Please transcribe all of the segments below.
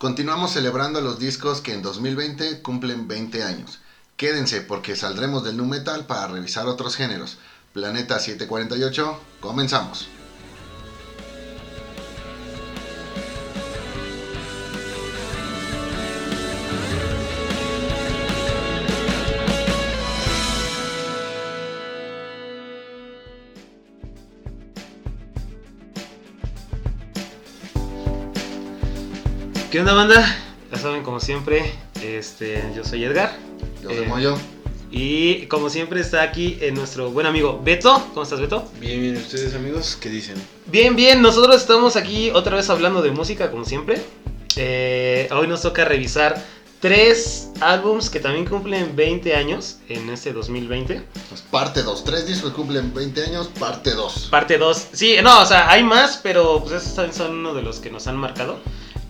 Continuamos celebrando los discos que en 2020 cumplen 20 años. Quédense porque saldremos del nu metal para revisar otros géneros. Planeta 748, comenzamos. ¿Qué onda banda? Ya saben, como siempre, este, yo soy Edgar. Yo soy Eh, Moyo. Y como siempre está aquí eh, nuestro buen amigo Beto. ¿Cómo estás, Beto? Bien, bien, ¿ustedes amigos qué dicen? Bien, bien, nosotros estamos aquí otra vez hablando de música, como siempre. Eh, hoy nos toca revisar tres álbums que también cumplen 20 años en este 2020. Pues parte 2. Tres discos que cumplen 20 años, parte 2. Parte 2. Sí, no, o sea, hay más, pero pues esos también son uno de los que nos han marcado.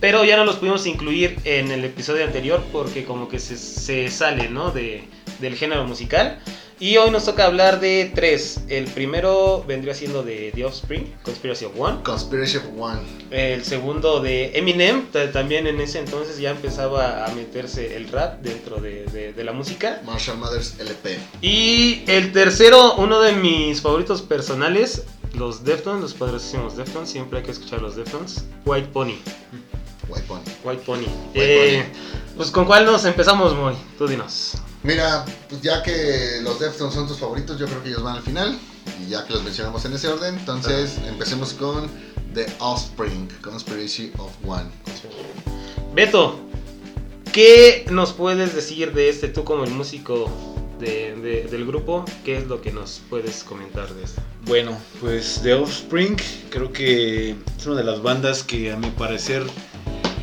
Pero ya no los pudimos incluir en el episodio anterior porque como que se, se sale, ¿no? De, del género musical. Y hoy nos toca hablar de tres. El primero vendría siendo de The Offspring, Conspiracy of One. Conspiracy of One. El segundo de Eminem, ta- también en ese entonces ya empezaba a meterse el rap dentro de, de- de la música. Marshall Mathers LP. Y el tercero, uno de mis favoritos personales, los Deftones, los poderosísimos Deftones, siempre hay que escuchar los Deftones. White Pony, White Pony. White Pony. White Eh, Pues con cuál nos empezamos, Moy, tú dinos. Mira, pues ya que los Deftones son tus favoritos, yo creo que ellos van al final. Y ya que los mencionamos en ese orden, entonces empecemos con The Offspring, Conspiracy of One. Beto, ¿qué nos puedes decir de este, tú como el músico de- de- del grupo? ¿Qué es lo que nos puedes comentar de este? Bueno, pues The Offspring creo que es una de las bandas que a mi parecer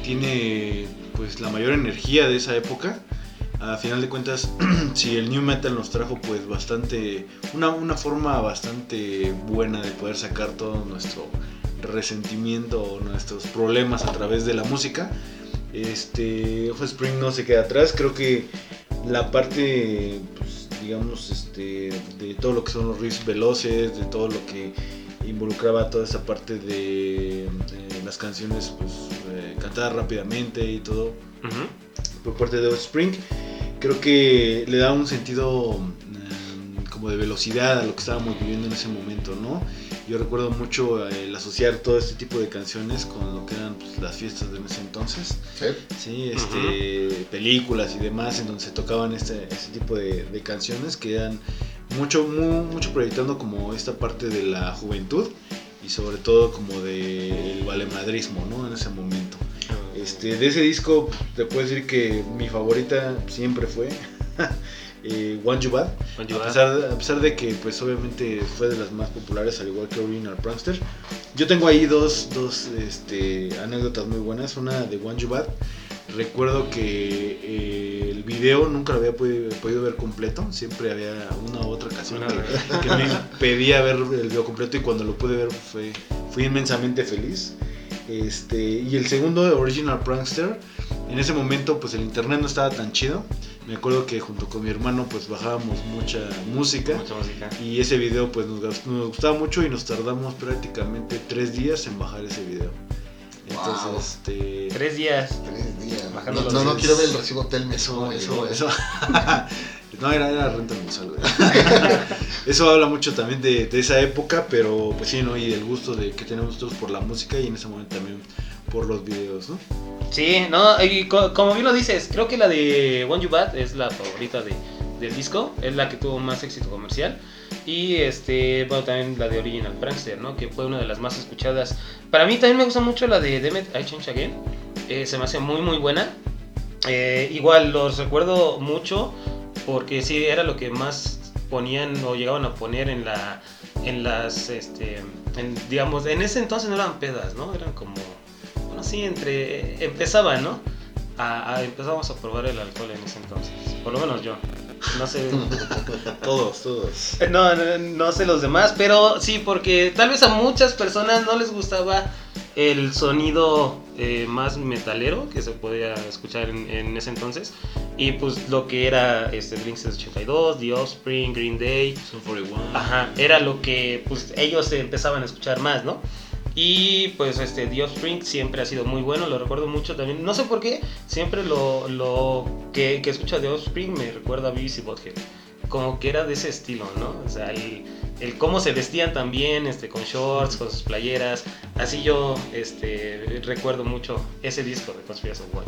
tiene pues la mayor energía de esa época. A final de cuentas, si el new metal nos trajo pues bastante, una, una forma bastante buena de poder sacar todo nuestro resentimiento o nuestros problemas a través de la música. Este, Offspring no se queda atrás, creo que la parte, pues, digamos, este, de todo lo que son los riffs veloces, de todo lo que involucraba toda esa parte de eh, las canciones, pues, eh, cantadas rápidamente y todo, por parte de Offspring, creo que le da un sentido mm, como de velocidad a lo que estábamos viviendo en ese momento, ¿no? Yo recuerdo mucho eh, el asociar todo este tipo de canciones con lo que eran pues, las fiestas de ese entonces. ¿Sí? Sí, este, películas y demás en donde se tocaban este, este tipo de, de canciones que eran mucho, mu- mucho proyectando como esta parte de la juventud y sobre todo como del valemadrismo, ¿no? En ese momento. Este, de ese disco te puedo decir que mi favorita siempre fue eh, One You Bad. One You A Bad. pesar, a pesar de que pues obviamente fue de las más populares al igual que Original Prankster. Yo tengo ahí dos, dos este, anécdotas muy buenas. Una de One You Bad. Recuerdo que eh, el video nunca lo había podido, podido ver completo. Siempre había una u otra ocasión que, que me pedía ver el video completo y cuando lo pude ver fue, fui inmensamente feliz. Este, y el segundo de Original Prankster. En ese momento pues el internet no estaba tan chido. Me acuerdo que junto con mi hermano pues bajábamos mucha música. Mucha música. Y ese video pues nos, nos gustaba mucho y nos tardamos prácticamente tres días en bajar ese video. Entonces, Wow. este... Tres días. Tres Bajando No, no, no quiero ver el recibo Telmex. Eso, ¿cómo eso, eso. no, era, era renta mensual. Eso habla mucho también de, de esa época, pero pues sí, ¿no? Y del gusto de que tenemos todos por la música y en ese momento también por los videos, ¿no? Sí, no, y co- como bien lo dices, creo que la de One You Bad es la favorita de, del disco, es la que tuvo más éxito comercial. Y este, bueno, también la de Original Prankster, ¿no? Que fue una de las más escuchadas. Para mí también me gusta mucho la de Demet I Change Again. Eh, se me hace muy, muy buena. Eh, igual los recuerdo mucho porque sí, era lo que más ponían o llegaban a poner en la en las este en, digamos en ese entonces no eran pedas no eran como bueno sí entre empezaban no a, a- empezábamos a probar el alcohol en ese entonces por lo menos yo no sé Todos, todos. no, no, no sé los demás, pero sí, porque tal vez a muchas personas no les gustaba el sonido eh, más metalero que se podía escuchar en, en ese entonces. Y pues lo que era este, Blink 82, The Offspring, Green Day, Son 41. Ajá, era lo que pues ellos empezaban a escuchar más, ¿no? Y pues este The Offspring siempre ha sido muy bueno, lo recuerdo mucho también. No sé por qué, siempre lo, lo que, que escucho The Offspring me recuerda a BBC Bothead. Como que era de ese estilo, ¿no? O sea, el, el cómo se vestían también, este, con shorts, con sus playeras. Así yo este, recuerdo mucho ese disco de Conspiracy of One.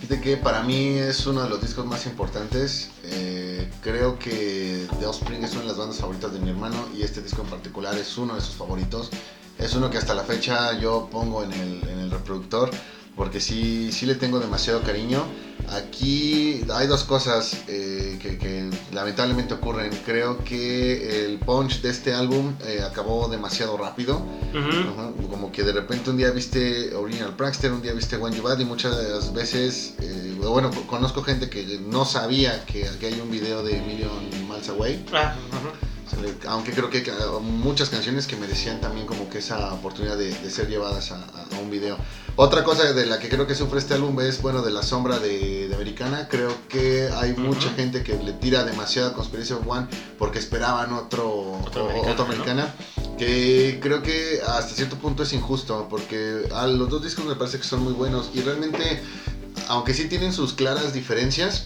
Fíjate que para mí es uno de los discos más importantes. Eh, creo que The Offspring es una de las bandas favoritas de mi hermano y este disco en particular es uno de sus favoritos. Es uno que hasta la fecha yo pongo en el, en el reproductor porque sí, sí le tengo demasiado cariño. Aquí hay dos cosas eh, que, que lamentablemente ocurren. Creo que el punch de este álbum eh, acabó demasiado rápido. Ujú. Ajá, Como que de repente un día viste Original Prankster, un día viste One You Bad y muchas de las veces, eh, bueno, conozco gente que no sabía que, que hay un video de Million Miles Away. Ah, ujú. Aunque creo que ca- muchas canciones que merecían también como que esa oportunidad de, de ser llevadas a, un video. Otra cosa de la que creo que sufre este álbum es, bueno, de la sombra de, de Americana. Creo que hay mucha gente que le tira demasiado a Conspiracy of One porque esperaban otro, Otro Americana, otro ¿no? Americana. Que creo que hasta cierto punto es injusto porque a los dos discos me parece que son muy buenos y realmente, aunque sí tienen sus claras diferencias,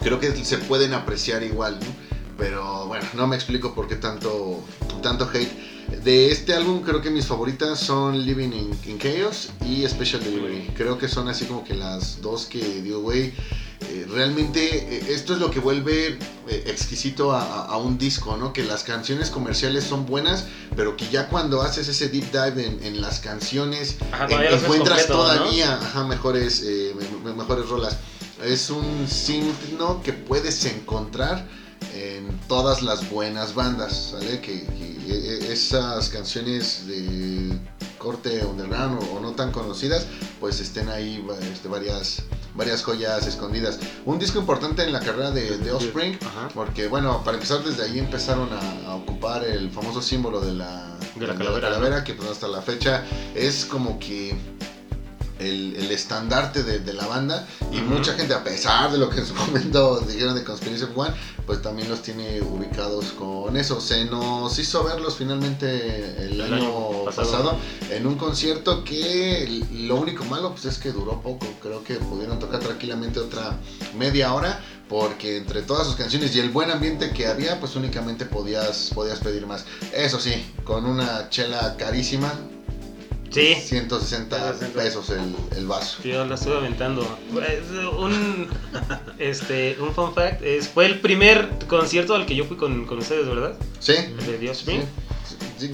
creo que se pueden apreciar igual, ¿no? Pero bueno, no me explico por qué tanto, tanto hate. De este álbum creo que mis favoritas son Living in, in Chaos y Special Delivery. Creo que son así como que las dos que dio güey. eh, realmente eh, esto es lo que vuelve eh, exquisito a, a- a un disco, ¿no? Que las canciones comerciales son buenas, pero que ya cuando haces ese deep dive en, en las canciones Ajá, en- los ves encuentras completo, ¿no? todavía ajá, mejores, eh, me- me- mejores rolas. Es un signo que puedes encontrar en todas las buenas bandas, ¿sale? Que, que, eh, esas canciones de corte underground o, o no tan conocidas, pues estén ahí este, varias, varias joyas escondidas. Un disco importante en la carrera de, de Offspring, porque bueno, para empezar desde ahí empezaron a, a ocupar el famoso símbolo de la, De la calavera, ¿no? que pues, hasta la fecha es como que el, el estandarte de, de la banda y mucha gente a pesar de lo que en su momento dijeron de Conspiracy One pues también los tiene ubicados con eso se nos hizo verlos finalmente el, El año, año pasado. pasado. en un concierto que lo único malo pues es que duró poco creo que pudieron tocar tranquilamente otra media hora porque entre todas sus canciones y el buen ambiente que había pues únicamente podías podías pedir más eso sí con una chela carísima Sí. 160 160. pesos el, el vaso. Yo la estuve aventando. Es Un, este, un fun fact, es, fue el primer concierto al que yo fui con, con ustedes, ¿verdad? ¿Sí? El de Offspring. Sí.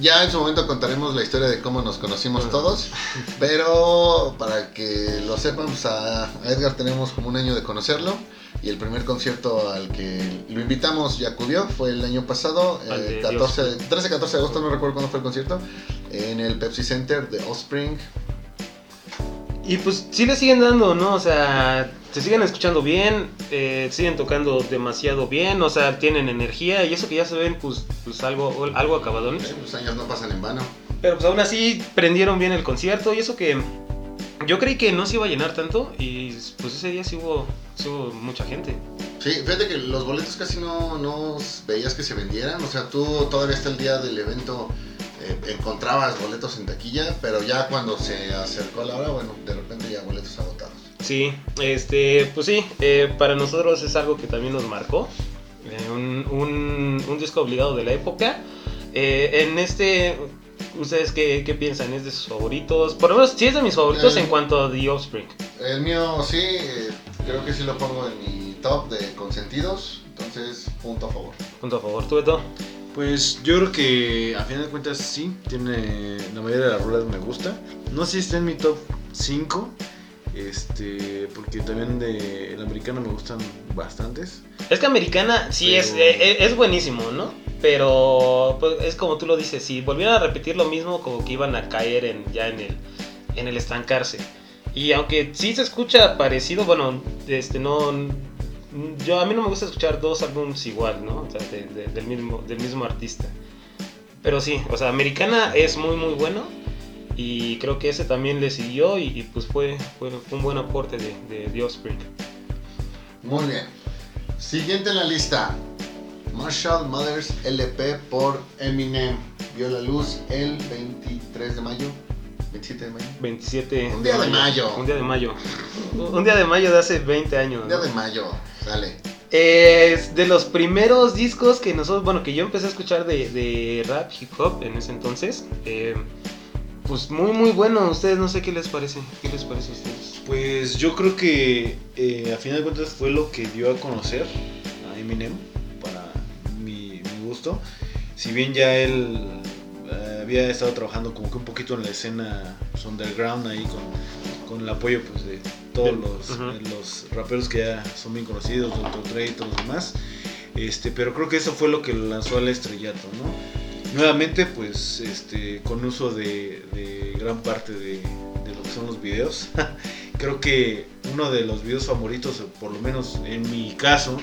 Ya en su momento contaremos la historia de cómo nos conocimos todos, pero para que lo sepan, pues a Edgar tenemos como un año de conocerlo y el primer concierto al que lo invitamos y acudió fue el año pasado, eh, de 14, 13-14 de agosto, no recuerdo cuándo fue el concierto, en el Pepsi Center de Offspring. Y pues sí le siguen dando, ¿no? O sea, se siguen escuchando bien, eh, siguen tocando demasiado bien, o sea, tienen energía y eso que ya se ven, pues, pues algo, algo acabadones. Eh, Los años no pasan en vano. Pero pues aún así prendieron bien el concierto y eso que yo creí que no se iba a llenar tanto y pues ese día sí hubo, sí hubo mucha gente. Sí, fíjate que los boletos casi no, no veías que se vendieran. O sea, tú todavía hasta el día del evento eh, encontrabas boletos en taquilla, pero ya cuando se acercó la hora, bueno, de repente ya boletos agotados. Sí, este, pues sí, eh, para nosotros es algo que también nos marcó. eh, un, un- un disco obligado de la época. Eh, en este, ¿ustedes qué, qué piensan? ¿Es de sus favoritos? Por lo menos sí es de mis favoritos en cuanto a The Offspring. El mío sí, eh, creo que sí lo pongo en mi top de consentidos, entonces punto a favor. Punto a favor, ¿tú Beto? Pues yo creo que a final de cuentas sí, tiene la mayoría de las rolas me gusta. No sé si está en mi top 5, este, porque también de el americano me gustan bastantes. Es que Americana sí Pero- es, eh, es buenísimo, ¿no? Pero pues, es como tú lo dices, si volvieran a repetir lo mismo, como que iban a caer en, ya en el, en el estancarse. Y aunque sí se escucha parecido, bueno, este no. Yo a mí no me gusta escuchar dos álbumes igual, ¿no? O sea, de- de- del, mismo, del mismo artista. Pero sí, o sea, Americana es muy, muy bueno. Y creo que ese también le siguió y, y, pues fue, fue, un buen aporte de, de The Offspring. Muy bien. Siguiente en la lista. Marshall Mothers LP por Eminem. vio la luz el 23 de mayo. 27 de mayo. 27 Un día de mayo. Un día de mayo. Un día de mayo de hace 20 años. Un ¿no? día de mayo, sale. Es de los primeros discos que nosotros, bueno, que yo empecé a escuchar de, de rap, hip hop en ese entonces. Eh, pues muy, muy bueno. Ustedes no sé qué les parece. ¿Qué les parece a ustedes? Pues yo creo que eh, a final de cuentas fue lo que dio a conocer a Eminem para mi, mi gusto. Si bien ya él eh, había estado trabajando como que un poquito en la escena pues, underground ahí con, con el apoyo pues de todos Del- los raperos que ya son bien conocidos, Dr. Dre y todos los demás. Este, pero creo que eso fue lo que lo lanzó al estrellato, ¿no? Nuevamente, pues, este, con uso de, de gran parte de, de lo que son los videos. creo que uno de los videos favoritos, por lo menos en mi caso,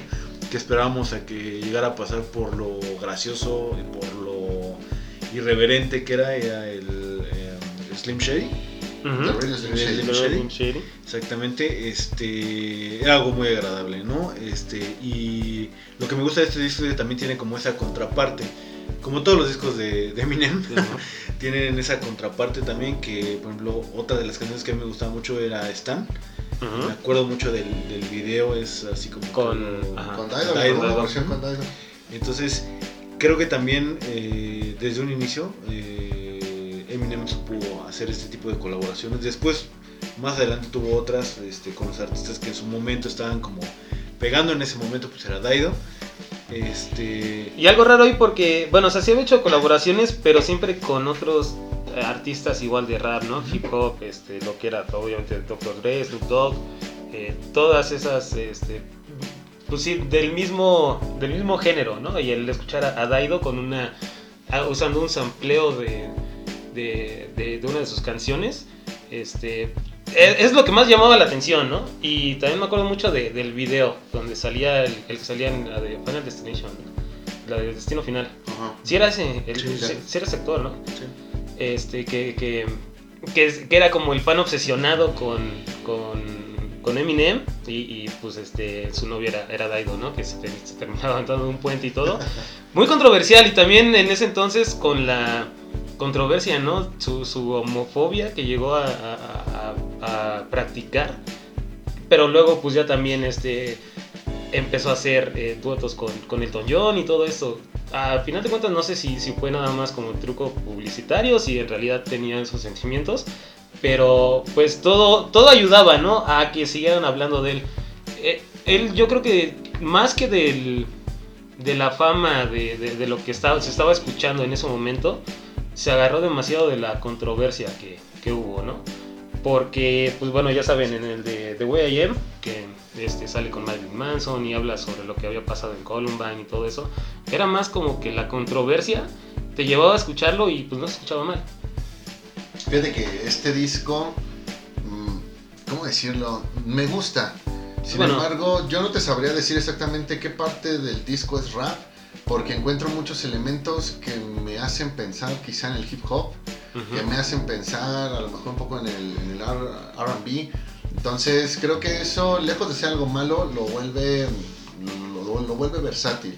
que esperábamos a que llegara a pasar por lo gracioso y por lo irreverente que era, era el eh, Slim Shady. Slim Shady. Slim Slim Shady. Exactamente, este era algo muy agradable, ¿no? Este y lo que me gusta de este disco es que también tiene como esa contraparte, como todos los discos de, de Eminem, Sí, ¿no? tienen esa contraparte también que, por ejemplo, otra de las canciones que a mí me gustaba mucho era Stan. Me acuerdo mucho del, del video, es así como Con-. Entonces, creo que también eh, desde un inicio eh, Eminem supo hacer este tipo de colaboraciones. Después, más adelante tuvo otras este, con los artistas que en su momento estaban como pegando en ese momento, pues era Daido. Este, Y algo raro ahí porque, bueno, o sea, sí había hecho colaboraciones, pero siempre con otros eh, artistas igual de rap, ¿no? Hip hop, este, lo que era obviamente Dr. Dre, Snoop Dogg, eh, todas esas, este, pues sí, del mismo, del mismo género, ¿no? Y el escuchar a, a Daido con una, a- usando un sampleo de, de, de- de una de sus canciones, este, es, es lo que más llamaba la atención, ¿no? Y también me acuerdo mucho de- del video, donde salía el, el que salía en la de Final Destination, ¿no? la de Destino Final. Ajá. Si era ese, el, Sí, era ese actor, ¿no? sí. Este, que, que, que, era como el fan obsesionado con, con, con Eminem y, y, pues este, su novia era, era Daido, ¿no? Que se, se terminaba aventando un puente y todo. Muy controversial y también en ese entonces con la controversia, ¿no? Su, homofobia que llegó a, practicar. Pero luego pues ya también este, empezó a hacer eh, duetos con, con Elton John y todo eso. Al final de cuentas no sé si, si fue nada más como truco publicitario, si en realidad tenían sus sentimientos. Pero pues todo, todo ayudaba, ¿no? A que siguieran hablando de él. Eh, él yo creo que más que del, de la fama, de, de- de lo que estaba, se estaba escuchando en ese momento, se agarró demasiado de la controversia que, que hubo, ¿no? Porque, pues bueno, ya saben, en el de The Way I Am, que este, sale con Marilyn Manson y habla sobre lo que había pasado en Columbine y todo eso, era más como que la controversia te llevaba a escucharlo y pues no se escuchaba mal. Fíjate que este disco, mm, ¿cómo decirlo? Me gusta. Sin Bueno. embargo, yo no te sabría decir exactamente qué parte del disco es rap, porque encuentro muchos elementos que me hacen pensar quizá en el hip hop, que me hacen pensar a lo mejor un poco en el, en el RB. Entonces creo que eso, lejos de ser algo malo, lo vuelve, lo, lo- lo vuelve versátil.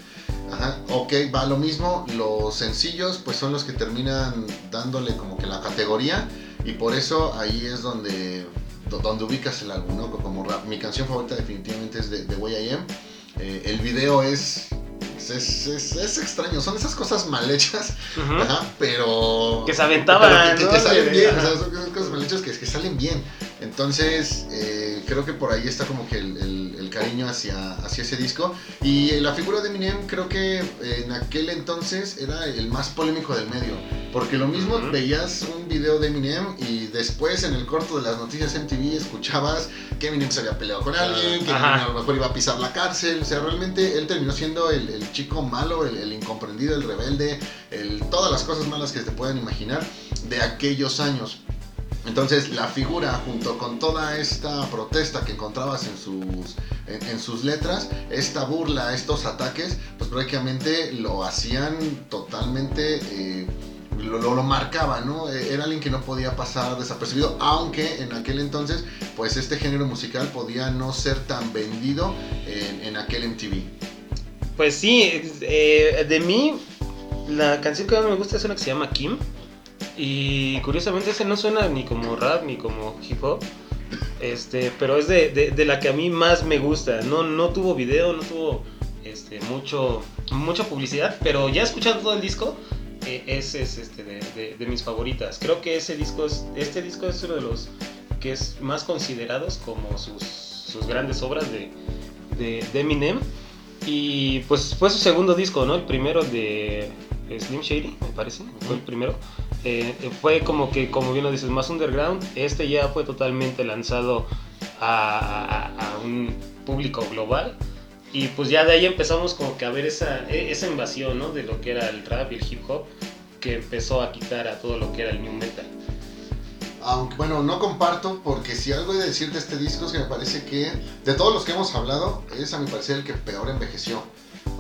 Ajá, ok, va lo mismo, los sencillos pues son los que terminan dándole como que la categoría y por eso ahí es donde, do- donde ubicas el álbum, ¿no? Como rap. Mi canción favorita definitivamente es de, de Way I Am. Eh, el video es es, es, es extraño, son esas cosas mal hechas, Ujú. ajá, pero... Que se aventaban, pero que, que- que ¿no? salen bien, o sea, son cosas mal hechas que, que salen bien. Entonces, eh, creo que por ahí está como que el- el cariño hacia, hacia ese disco. Y la figura de Eminem creo que en aquel entonces era el más polémico del medio. Porque lo mismo Ujú. veías un video de Eminem y después en el corto de las noticias MTV escuchabas que Eminem se había peleado con alguien, que Ajá. Eminem a lo mejor iba a pisar la cárcel. O sea, realmente él terminó siendo el, el chico malo, el, el incomprendido, el rebelde, el, todas las cosas malas que te puedan imaginar de aquellos años. Entonces la figura junto con toda esta protesta que encontrabas en sus, en, sus letras, esta burla, estos ataques, pues prácticamente lo hacían totalmente, eh, lo, lo, lo marcaba, ¿no? Eh, Era alguien que no podía pasar desapercibido, aunque en aquel entonces, pues este género musical podía no ser tan vendido en, en aquel MTV. Pues sí, eh, de mí, la canción que más me gusta es una que se llama Kim. Y curiosamente ese no suena ni como rap ni como hip hop. Este, pero es de, de- la que a mí más me gusta. No, no tuvo video, no tuvo este, mucho, mucha publicidad, pero ya escuchando todo el disco, eh, ese es este, de, de- de mis favoritas. Creo que ese disco es, este disco es uno de los que es más considerados como sus, sus grandes obras de, de, de Eminem. Y pues fue su segundo disco, ¿no? El primero de Slim Shady, me parece, fue el primero. Eh, fue como que, como bien lo dices, más underground. Este ya fue totalmente lanzado a, un público global. Y pues ya de ahí empezamos como que a ver esa, e- esa invasión, ¿no? De lo que era el rap y el hip hop, que empezó a quitar a todo lo que era el new metal. Aunque, bueno, no comparto, porque si algo he de decir de este disco es que me parece que, de todos los que hemos hablado, es a mi parecer el que peor envejeció.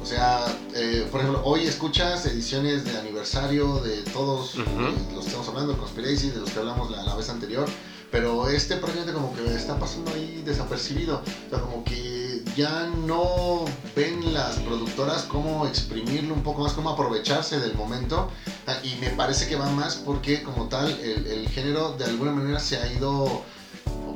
O sea, eh, por ejemplo, hoy escuchas ediciones de aniversario de todos Ujú. eh, los que estamos hablando, Conspiracy, de los que hablamos la, la vez anterior, pero este proyecto como que está pasando ahí desapercibido. O sea, como que ya no ven las productoras cómo exprimirlo un poco más, cómo aprovecharse del momento. Ah, Y me parece que va más porque como tal el, el género de alguna manera se ha ido,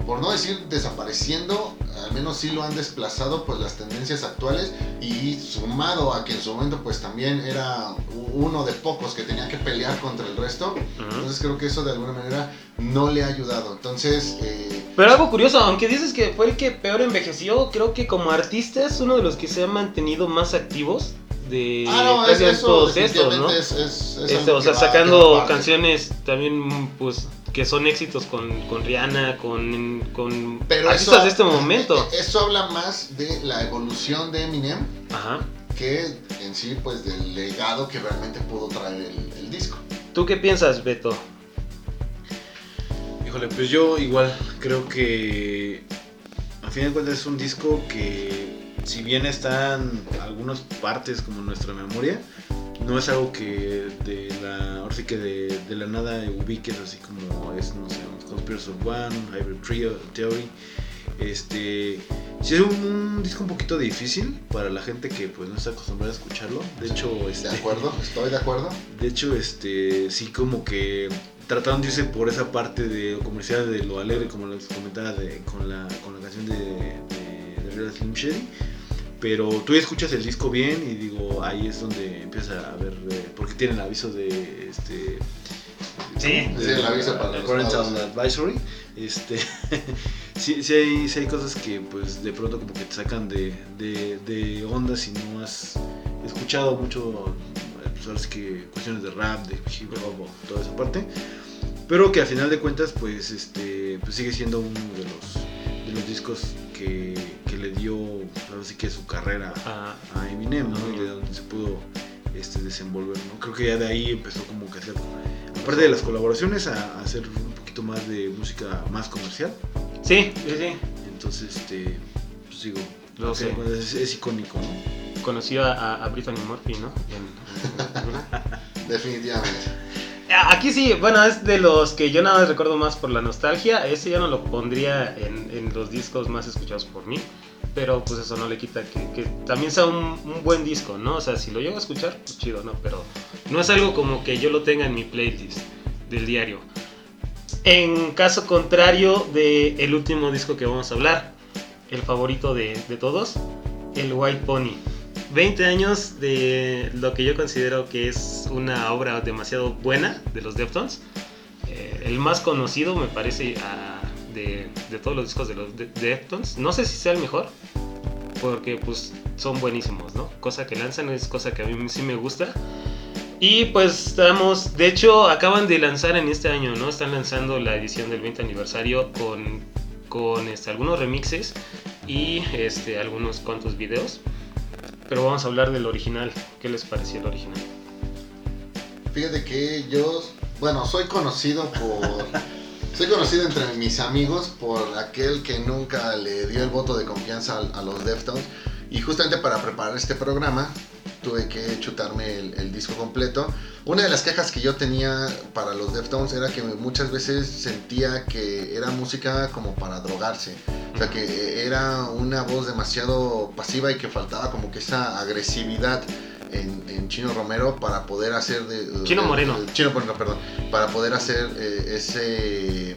por no decir desapareciendo, al menos sí lo han desplazado pues las tendencias actuales y sumado a que en su momento pues también era uno de pocos que tenía que pelear contra el resto. Entonces creo que eso de alguna manera no le ha ayudado. Entonces... eh, Pero algo curioso, aunque dices que fue el que peor envejeció, creo que como artista es uno de los que se han mantenido más activos de ah, no, es, casi eso estos, ¿no? es, es- es Este, o sea, va- sacando canciones también, pues, que son éxitos con, con Rihanna, con, con Pero artistas eso- de este momento. Eso habla más de la evolución de Eminem Ajá. que en sí, pues, del legado que realmente pudo traer el, el disco. ¿Tú qué piensas, Beto? Híjole, pues yo igual creo que a fin de cuentas es un disco que si bien están algunas partes como en nuestra memoria, no es algo que de la, ahora sí que de, de la nada ubiques así como es, no sé, Conspiracy of One, Hybrid Trio, Theory. Este, sí es un, un disco un poquito difícil para la gente que pues no está acostumbrada a escucharlo. De hecho, ¿De este, acuerdo? Estoy de acuerdo. de hecho, este, sí como que trataron de irse por esa parte de comercial de lo alegre, como les comentaba de, con, la, con la canción de, de, de Real Slim Shady. Pero tú ya escuchas el disco bien y digo, ahí es donde empiezas a ver, eh, porque tienen aviso de este... Sí. Sí, el aviso para de los Parental padres. Advisory. Este, sí, sí, hay, sí hay cosas que pues de pronto como que te sacan de, de, de onda si no has escuchado mucho, pues ahora sí que cuestiones de rap, de hip hop o toda esa parte. Pero que al final de cuentas pues este pues sigue siendo uno de los, de los discos que, que le dio ahora sí que su carrera Ah, a Eminem, ¿no? Y de donde se pudo este, desenvolver, ¿no? Creo que ya de ahí empezó como que a hacer, aparte de las colaboraciones, a, a hacer un poquito más de música más comercial. sí, sí, sí. Entonces, este, pues digo, sé. de cuentas es, es icónico, ¿no? Conocí a, a- Brittany Murphy, ¿no? En- Definitivamente. Ah, Aquí sí, bueno, es de los que yo nada más recuerdo más por la nostalgia. Ese ya no lo pondría en, en los discos más escuchados por mí. Pero pues eso no le quita que, también sea un, buen disco, ¿no? O sea, si lo llego a escuchar, pues chido, ¿no? Pero no es algo como que yo lo tenga en mi playlist del diario. En caso contrario del el último disco que vamos a hablar, el favorito de, de todos, el White Pony. 20 años de lo que yo considero que es una obra demasiado buena de los Deftones. Eh, el más conocido me parece ah, de, de todos los discos de los de- Deftones. No sé si sea el mejor, porque pues son buenísimos, ¿no? Cosa que lanzan es cosa que a mí sí me gusta. Y pues estamos, de hecho acaban de lanzar en este año, ¿no? Están lanzando la edición del 20 aniversario con, con este, algunos remixes y este, algunos cuantos videos. Pero vamos a hablar del original. ¿Qué les pareció el original? Fíjate que yo, bueno, soy conocido por... Soy conocido entre mis amigos por aquel que nunca le dio el voto de confianza a, a los Deftones. Y justamente para preparar este programa tuve que chutarme el, el disco completo. Una de las quejas que yo tenía para los Deftones era que muchas veces sentía que era música como para drogarse. O sea, que era una voz demasiado pasiva y que faltaba como que esa agresividad en, en Chino Romero para poder hacer de... Chino de- Moreno. de- Chino Moreno, perdón. Para poder hacer eh, ese...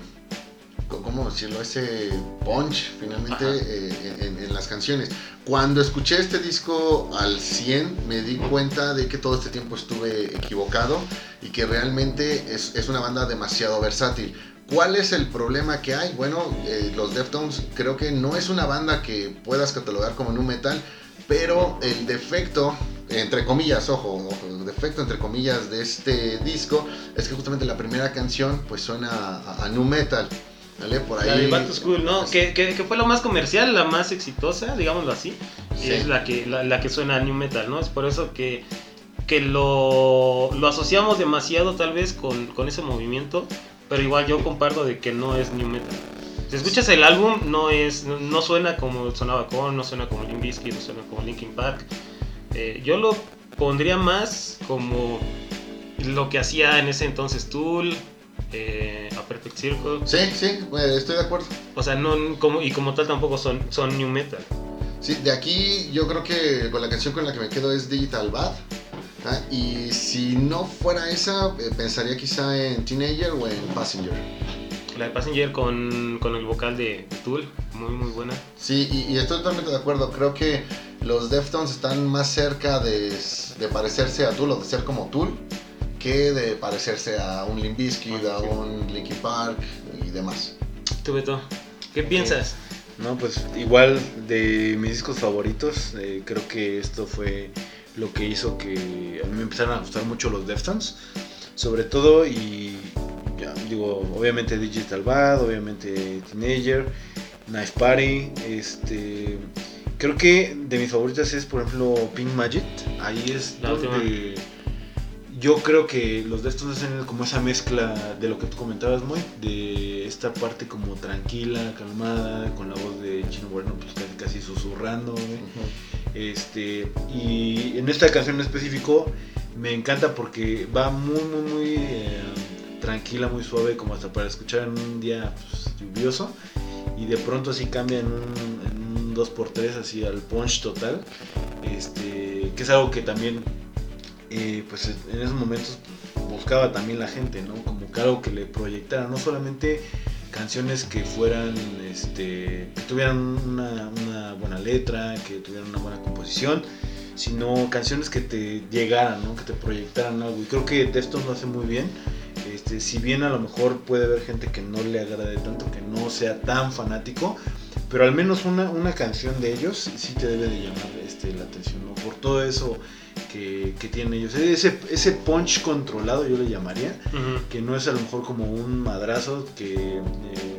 ¿Cómo decirlo? Ese punch finalmente eh, en, en- en las canciones. Cuando escuché este disco al 100 me di cuenta de que todo este tiempo estuve equivocado y que realmente es, es una banda demasiado versátil. ¿Cuál es el problema que hay? Bueno, eh, los Deftones creo que no es una banda que puedas catalogar como nu metal, pero el defecto, entre comillas, ojo, ojo, el defecto entre comillas de este disco es que justamente la primera canción pues suena a, a nu metal. ¿Vale? Por ahí. La de Back to School, ¿no? Que, que, que fue la más comercial, la más exitosa, digámoslo así. Sí. es la que, la, la que suena a New Metal, ¿no? Es por eso que, que lo, lo asociamos demasiado tal vez con, con ese movimiento, pero igual yo comparto de que no es New Metal. Si escuchas el álbum, no, es, no, no suena como sonaba Korn, no suena como Limp Bizkit, no suena como Linkin Park. Eh, yo lo pondría más como lo que hacía en ese entonces Tool, eh, A Perfect Circle. Sí, sí, estoy de acuerdo. O sea, no como y como tal tampoco son, son new metal. Sí, de aquí yo creo que con la canción con la que me quedo es Digital Bad. ¿Ah? Y si no fuera esa, eh, pensaría quizá en Teenager o en Passenger. La de Passenger con, con el vocal de Tool, muy muy buena. Sí, y, y estoy totalmente de acuerdo. Creo que los Deftones están más cerca de, de parecerse a Tool o de ser como Tool que de parecerse a un Limp Bizkit, a un Linkin Park y demás. Tú Beto, ¿qué piensas? No, pues igual de mis discos favoritos, eh, creo que esto fue lo que hizo que a mí me empezaran a gustar mucho los Deftones. Sobre todo, y ya, digo, obviamente Digital Bad, obviamente Teenager, Knife Party, este... Creo que de mis favoritas es, por ejemplo, Pink Magic. Ahí es La donde yo creo que los Deftones hacen como esa mezcla de lo que tú comentabas, muy de esta parte como tranquila, calmada, con la voz de Chino Bueno, pues casi, casi susurrando. Este, y en esta canción en específico me encanta porque va muy, muy, muy eh, tranquila, muy suave, como hasta para escuchar en un día pues, lluvioso. Y de pronto así cambia en un, en un 2x3, así al punch total. Este, que es algo que también, eh, pues en esos momentos buscaba también la gente, ¿no? Como que algo que le proyectara, no solamente canciones que fueran, este, que tuvieran una, una buena letra, que tuvieran una buena composición, sino canciones que te llegaran, ¿no? que te proyectaran algo. Y creo que Deftones lo hace muy bien. Este, si bien a lo mejor puede haber gente que no le agrade tanto, que no sea tan fanático, pero al menos una, una canción de ellos sí te debe de llamar este, la atención, ¿no? por todo eso que, que tienen ellos. Ese, ese punch controlado yo le llamaría, Ujú. que no es a lo mejor como un madrazo que eh,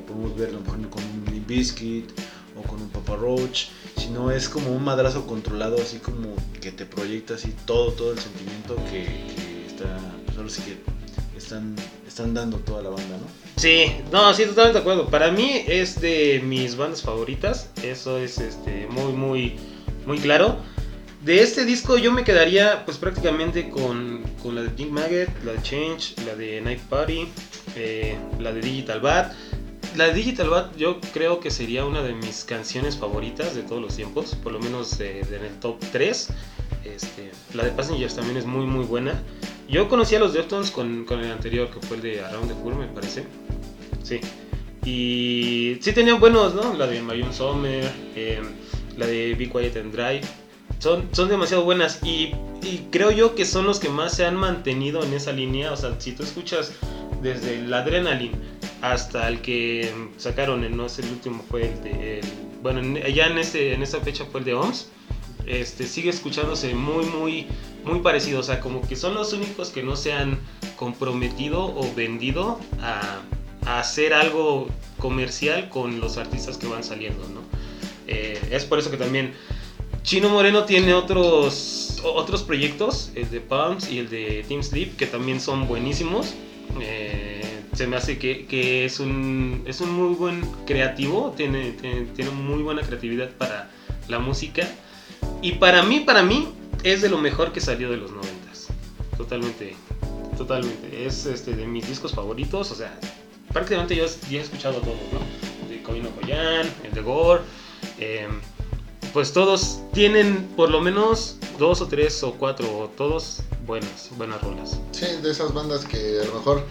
podemos ver a lo mejor con un Bizkit o con un Papa Roach, sino es como un madrazo controlado, así como que te proyecta así todo, todo el sentimiento que, que está, pues ahora sí que están, están dando toda la banda, ¿no? Sí, no, sí, totalmente de acuerdo. Para mí es de mis bandas favoritas. Eso es este, muy, muy, muy claro. De este disco yo me quedaría pues prácticamente con, con la de Pink Maggot, la de Change, la de Night Party, eh, la de Digital Bad. La de Digital Bad yo creo que sería una de mis canciones favoritas de todos los tiempos, por lo menos eh, en el top 3. Este, la de Passengers también es muy muy buena. Yo conocí a los Deftones con, con el anterior, que fue el de Around the World, me parece. Sí. Y sí tenían buenos, ¿no? La de Marion Sommer, eh, la de Be Quiet and Drive. Son, son demasiado buenas y, y creo yo que son los que más se han mantenido en esa línea. O sea, si tú escuchas desde el Adrenaline hasta el que sacaron, el, no sé, el último fue el de... bueno, en- ya en, este, en esta fecha fue el de OMS. Este, sigue escuchándose muy, muy, muy parecido. O sea, como que son los únicos que no se han comprometido o vendido a, a hacer algo comercial con los artistas que van saliendo, ¿no? Eh, es por eso que también Chino Moreno tiene otros, otros proyectos, el de Palms y el de Team Sleep, que también son buenísimos. Eh, se me hace que, que es, un, es un muy buen creativo, tiene, tiene, tiene muy buena creatividad para la música. Y para mí, para mí, es de lo mejor que salió de los noventas. Totalmente, totalmente. Es este, de mis discos favoritos, o sea, prácticamente yo ya he escuchado todos, ¿no? De Coino Koyan, el de Gore, eh, pues todos tienen por lo menos dos o tres o cuatro o todos buenas, buenas rolas. Sí, de esas bandas que a lo mejor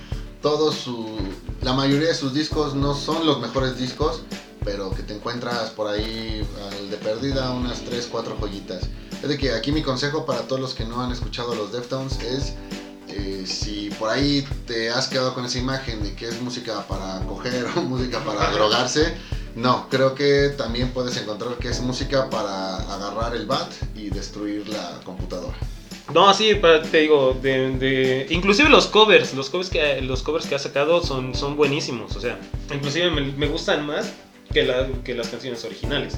todos su, la mayoría de sus discos no son los mejores discos, pero que te encuentras por ahí al de perdida unas 3, 4 joyitas. Es de que aquí mi consejo para todos los que no han escuchado los Deftones es eh, si por ahí te has quedado con esa imagen de que es música para coger o música para drogarse, no, creo que también puedes encontrar que es música para agarrar el bat y destruir la computadora. No, sí, te digo, de, de- inclusive los covers, los covers que los covers que ha sacado son, son buenísimos, o sea, inclusive me, me gustan más que, la- que las canciones originales.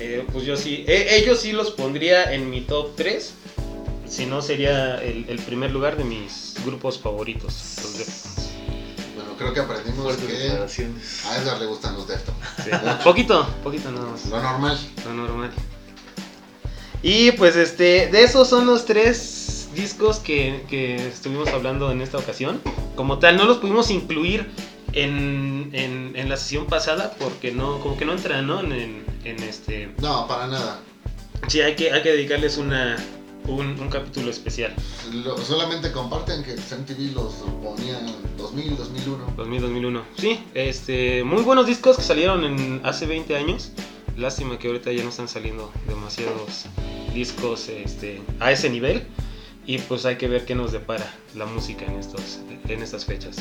Eh, pues yo sí, eh, ellos sí los pondría en mi top 3, si no sería el, el primer lugar de mis grupos favoritos. Bueno, creo que aprendimos que a Edgar le gustan los Deftones. Sí. poquito, poquito nada más. Lo normal. Lo normal. Y pues este, de esos son los tres discos que, que estuvimos hablando en esta ocasión. Como tal, no los pudimos incluir en, en, en la sesión pasada porque no, como que no entran, ¿no? En, en- en este. No, para nada. Sí, hay que, hay que dedicarles una, un, un capítulo especial. Lo- solamente comparten que MTV los ponía en 2000, 2001. 2000-2001. Sí, este, muy buenos discos que salieron en hace 20 años. Lástima que ahorita ya no están saliendo demasiados discos este, a ese nivel. Y pues hay que ver qué nos depara la música en, estos, en estas fechas.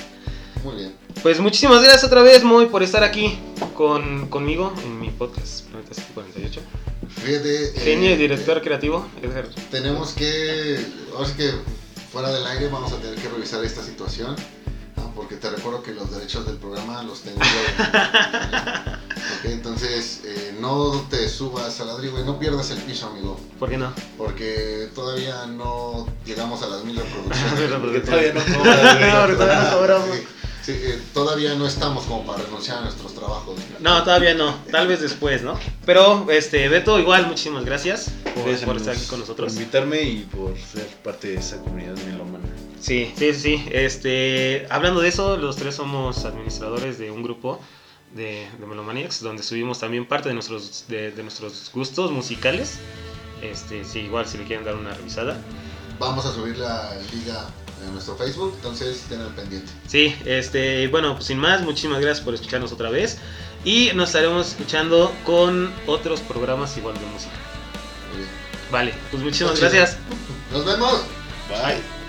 Muy bien. Pues muchísimas gracias otra vez, Moy, por estar aquí con, conmigo en mi podcast Planeta 48. Fíjate. eh, Genio y director creativo, Edgar. Tenemos que. Ahora sí que fuera del aire vamos a tener que revisar esta situación. ¿no? Porque te recuerdo que los derechos del programa los tengo yo. entonces eh, no te subas al ladrillo y no pierdas el piso, amigo. ¿Por qué no? Porque todavía no llegamos a las mil reproducciones. Porque todavía no. No, todavía no cobramos. Sí, sí, eh, todavía no estamos como para renunciar a nuestros trabajos. No, todavía no, tal vez después, ¿no? Pero, este, Beto, igual, muchísimas gracias por, Gracias, por estar aquí con nosotros. Por invitarme y por ser parte de esa comunidad melómana. Sí, sí, sí, sí. Este, hablando de eso, los tres somos administradores de un grupo de, de Melomaniacs, donde subimos también parte de nuestros, de, de nuestros gustos musicales. Este, sí, igual si le quieren dar una revisada. Vamos a subir la liga en nuestro Facebook, entonces al pendiente. Sí, este, bueno, pues sin más, muchísimas gracias por escucharnos otra vez. Y nos estaremos escuchando con otros programas igual de música. Muy bien. Vale, pues muchísimas gracias. Nos vemos. Bye.